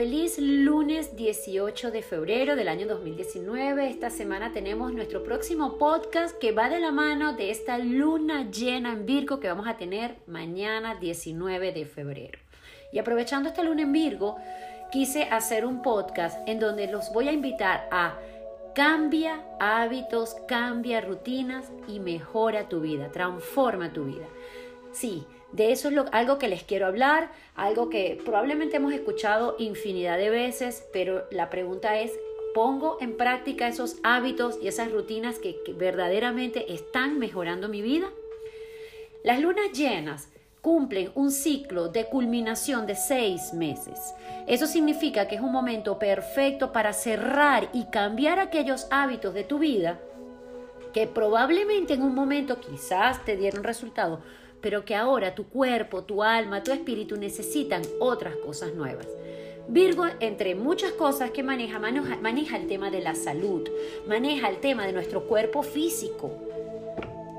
feliz lunes 18 de febrero del año 2019. Esta semana tenemos nuestro próximo podcast que va de la mano de esta luna llena en Virgo que vamos a tener mañana 19 de febrero. Y aprovechando esta luna en Virgo, quise hacer un podcast en donde los voy a invitar a cambia hábitos, cambia rutinas y mejora tu vida, transforma tu vida. Sí, de eso es algo que les quiero hablar, algo que probablemente hemos escuchado infinidad de veces, pero la pregunta es, ¿pongo en práctica esos hábitos y esas rutinas que, que verdaderamente están mejorando mi vida? Las lunas llenas cumplen un ciclo de culminación de seis meses. Eso significa que es un momento perfecto para cerrar y cambiar aquellos hábitos de tu vida que probablemente en un momento quizás te dieron resultado, pero que ahora tu cuerpo, tu alma, tu espíritu necesitan otras cosas nuevas. Virgo, entre muchas cosas que maneja, maneja, el tema de la salud, maneja el tema de nuestro cuerpo físico.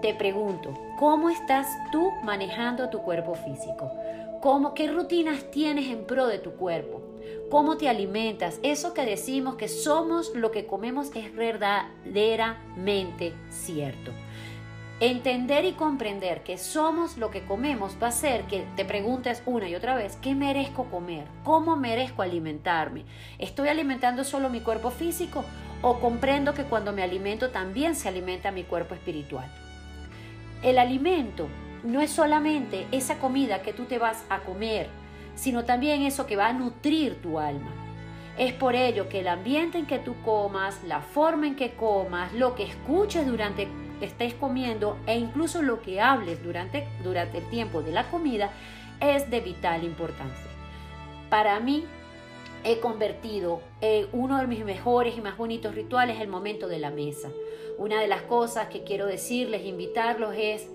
Te pregunto, ¿cómo estás tú manejando tu cuerpo físico? ¿Cómo, ¿Qué rutinas tienes en pro de tu cuerpo? ¿Cómo te alimentas? Eso que decimos que somos lo que comemos es verdaderamente cierto. Entender y comprender que somos lo que comemos va a hacer que te preguntes una y otra vez, ¿qué merezco comer? ¿Cómo merezco alimentarme? ¿Estoy alimentando solo mi cuerpo físico o comprendo que cuando me alimento también se alimenta mi cuerpo espiritual? El alimento no es solamente esa comida que tú te vas a comer, sino también eso que va a nutrir tu alma. Es por ello que el ambiente en que tú comas, la forma en que comas, lo que escuches durante estés comiendo e incluso lo que hables durante, durante el tiempo de la comida es de vital importancia. Para mí, he convertido en uno de mis mejores y más bonitos rituales el momento de la mesa. Una de las cosas que quiero decirles, invitarlos es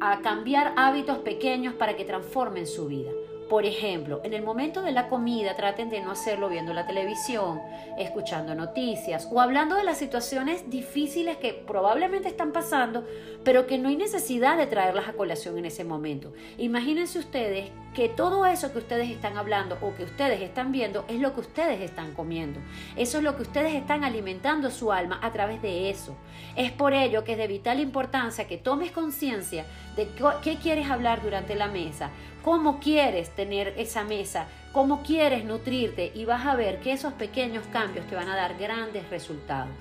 a cambiar hábitos pequeños para que transformen su vida. Por ejemplo, en el momento de la comida traten de no hacerlo viendo la televisión, escuchando noticias o hablando de las situaciones difíciles que probablemente están pasando, pero que no hay necesidad de traerlas a colación en ese momento. Imagínense ustedes que todo eso que ustedes están hablando o que ustedes están viendo es lo que ustedes están comiendo. Eso es lo que ustedes están alimentando su alma a través de eso. Es por ello que es de vital importancia que tomes conciencia de qué quieres hablar durante la mesa, cómo quieres tener esa mesa, cómo quieres nutrirte y vas a ver que esos pequeños cambios te van a dar grandes resultados.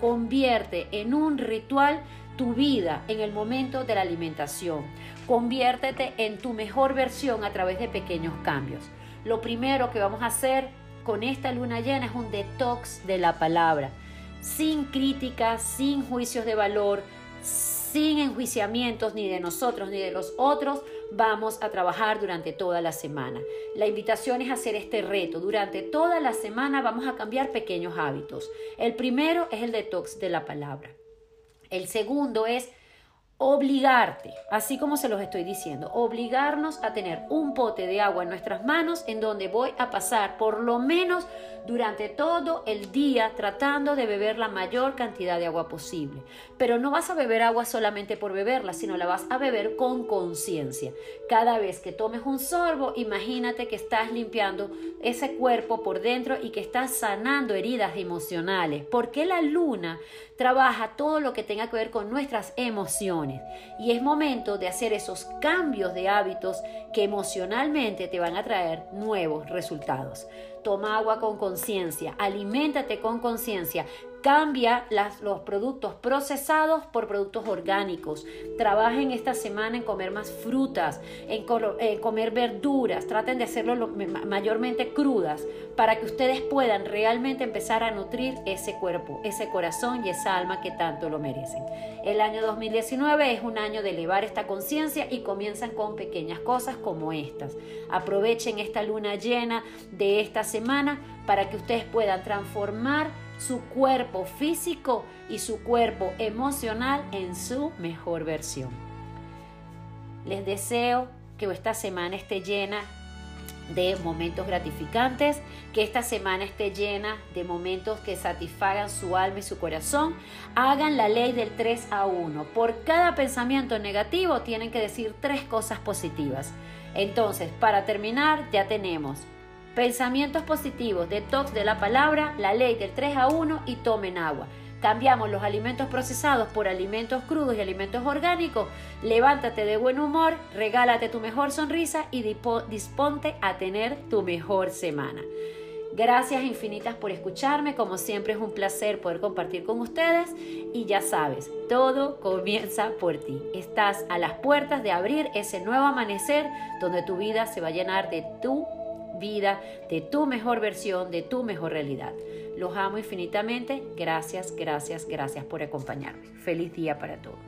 Convierte en un ritual tu vida en el momento de la alimentación. Conviértete en tu mejor versión a través de pequeños cambios. Lo primero que vamos a hacer con esta luna llena es un detox de la palabra, sin críticas, sin juicios de valor, sin enjuiciamientos ni de nosotros ni de los otros, vamos a trabajar durante toda la semana. La invitación es hacer este reto. Durante toda la semana vamos a cambiar pequeños hábitos. El primero es el detox de la palabra. El segundo es obligarte, así como se los estoy diciendo, obligarnos a tener un pote de agua en nuestras manos en donde voy a pasar por lo menos durante todo el día tratando de beber la mayor cantidad de agua posible. Pero no vas a beber agua solamente por beberla, sino la vas a beber con conciencia. Cada vez que tomes un sorbo, imagínate que estás limpiando ese cuerpo por dentro y que estás sanando heridas emocionales, porque la luna trabaja todo lo que tenga que ver con nuestras emociones. Y es momento de hacer esos cambios de hábitos que emocionalmente te van a traer nuevos resultados. Toma agua con conciencia, aliméntate con conciencia, Cambia los productos procesados por productos orgánicos. Trabajen esta semana en comer más frutas, en, comer verduras. Traten de hacerlo mayormente crudas para que ustedes puedan realmente empezar a nutrir ese cuerpo, ese corazón y esa alma que tanto lo merecen. El año 2019 es un año de elevar esta conciencia y comienzan con pequeñas cosas como estas. Aprovechen esta luna llena de esta semana para que ustedes puedan transformar su cuerpo físico y su cuerpo emocional en su mejor versión. Les deseo que esta semana esté llena de momentos gratificantes, que esta semana esté llena de momentos que satisfagan su alma y su corazón. Hagan la ley del 3 a 1. Por cada pensamiento negativo tienen que decir tres cosas positivas. Entonces, para terminar, ya tenemos Pensamientos positivos, detox de la palabra, la ley del 3 a 1 y tomen agua. Cambiamos los alimentos procesados por alimentos crudos y alimentos orgánicos. Levántate de buen humor, regálate tu mejor sonrisa y disponte a tener tu mejor semana. Gracias infinitas por escucharme, como siempre es un placer poder compartir con ustedes y ya sabes, todo comienza por ti. Estás a las puertas de abrir ese nuevo amanecer donde tu vida se va a llenar de tu vida, de tu mejor versión, de tu mejor realidad. Los amo infinitamente. Gracias, gracias, gracias por acompañarme. Feliz día para todos.